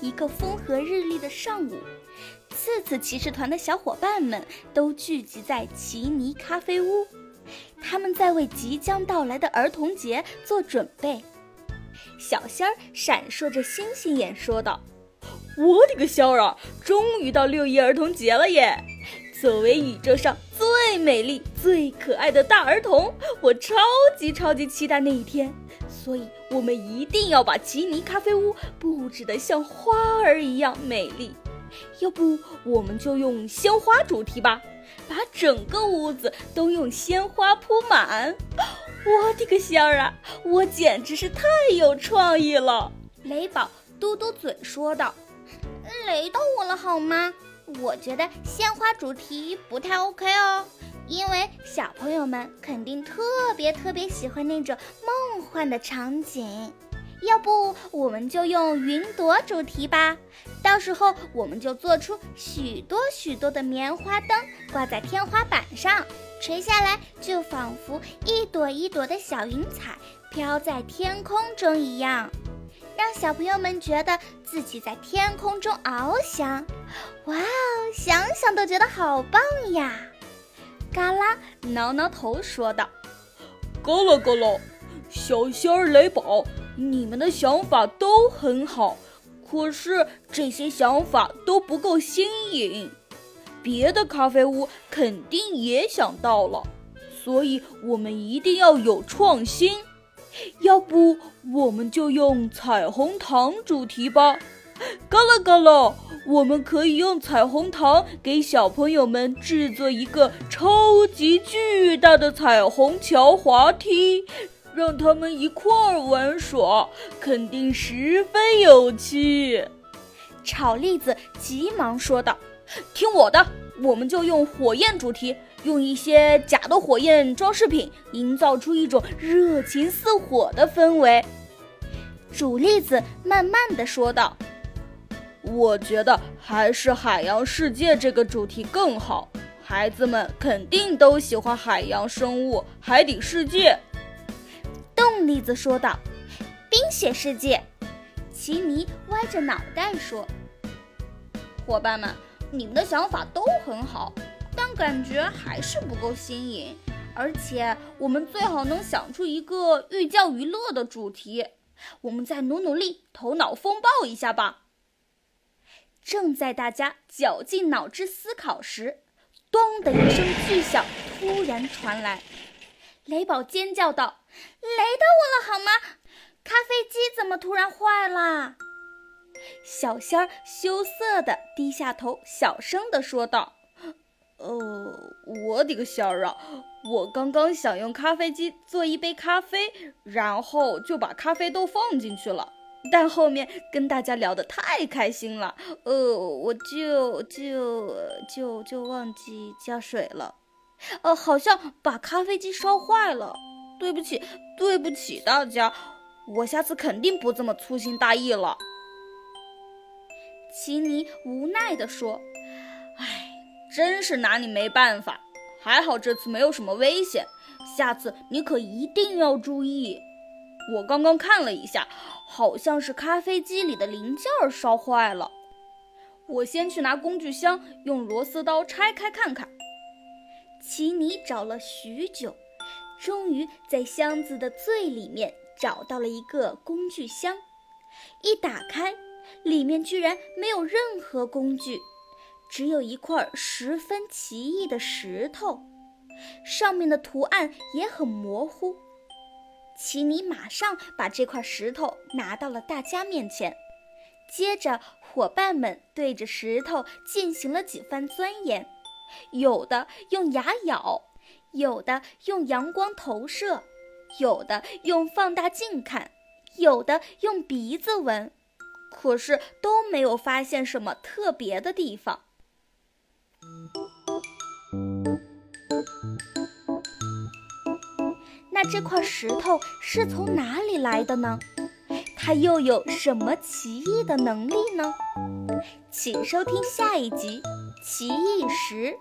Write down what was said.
一个风和日丽的上午，次次骑士团的小伙伴们都聚集在奇尼咖啡屋，他们在为即将到来的儿童节做准备。小仙儿闪烁着星星眼说道：“我的个仙儿啊，终于到六一儿童节了耶！作为宇宙上最美丽、最可爱的大儿童，我超级超级期待那一天。”所以，我们一定要把奇尼咖啡屋布置得像花儿一样美丽。要不，我们就用鲜花主题吧，把整个屋子都用鲜花铺满。我的个仙儿啊，我简直是太有创意了！雷宝嘟嘟嘴说道：“雷到我了好吗？我觉得鲜花主题不太 OK 哦。”因为小朋友们肯定特别特别喜欢那种梦幻的场景，要不我们就用云朵主题吧？到时候我们就做出许多许多的棉花灯挂在天花板上，垂下来就仿佛一朵一朵的小云彩飘在天空中一样，让小朋友们觉得自己在天空中翱翔。哇哦，想想都觉得好棒呀！嘎啦挠挠头说道：“嘎啦嘎啦，小仙儿雷宝，你们的想法都很好，可是这些想法都不够新颖。别的咖啡屋肯定也想到了，所以我们一定要有创新。要不，我们就用彩虹糖主题吧。”嘎啦嘎啦，我们可以用彩虹糖给小朋友们制作一个超级巨大的彩虹桥滑梯，让他们一块儿玩耍，肯定十分有趣。炒栗子急忙说道：“听我的，我们就用火焰主题，用一些假的火焰装饰品，营造出一种热情似火的氛围。”煮栗子慢慢的说道。我觉得还是海洋世界这个主题更好，孩子们肯定都喜欢海洋生物、海底世界。冻栗子说道：“冰雪世界。”奇尼歪着脑袋说：“伙伴们，你们的想法都很好，但感觉还是不够新颖。而且，我们最好能想出一个寓教于乐的主题。我们再努努力，头脑风暴一下吧。”正在大家绞尽脑汁思考时，咚的一声巨响突然传来，雷宝尖叫道：“雷到我了好吗？咖啡机怎么突然坏了？”小仙儿羞涩地低下头，小声地说道：“呃，我的个仙儿啊！我刚刚想用咖啡机做一杯咖啡，然后就把咖啡豆放进去了。”但后面跟大家聊得太开心了，呃，我就就就就忘记加水了，呃，好像把咖啡机烧坏了，对不起，对不起大家，我下次肯定不这么粗心大意了。奇尼无奈地说：“哎，真是拿你没办法，还好这次没有什么危险，下次你可一定要注意。我刚刚看了一下。”好像是咖啡机里的零件烧坏了，我先去拿工具箱，用螺丝刀拆开看看。奇尼找了许久，终于在箱子的最里面找到了一个工具箱。一打开，里面居然没有任何工具，只有一块十分奇异的石头，上面的图案也很模糊。奇尼马上把这块石头拿到了大家面前，接着伙伴们对着石头进行了几番钻研，有的用牙咬，有的用阳光投射，有的用放大镜看，有的用鼻子闻，可是都没有发现什么特别的地方。那这块石头是从哪里来的呢？它又有什么奇异的能力呢？请收听下一集《奇异石》。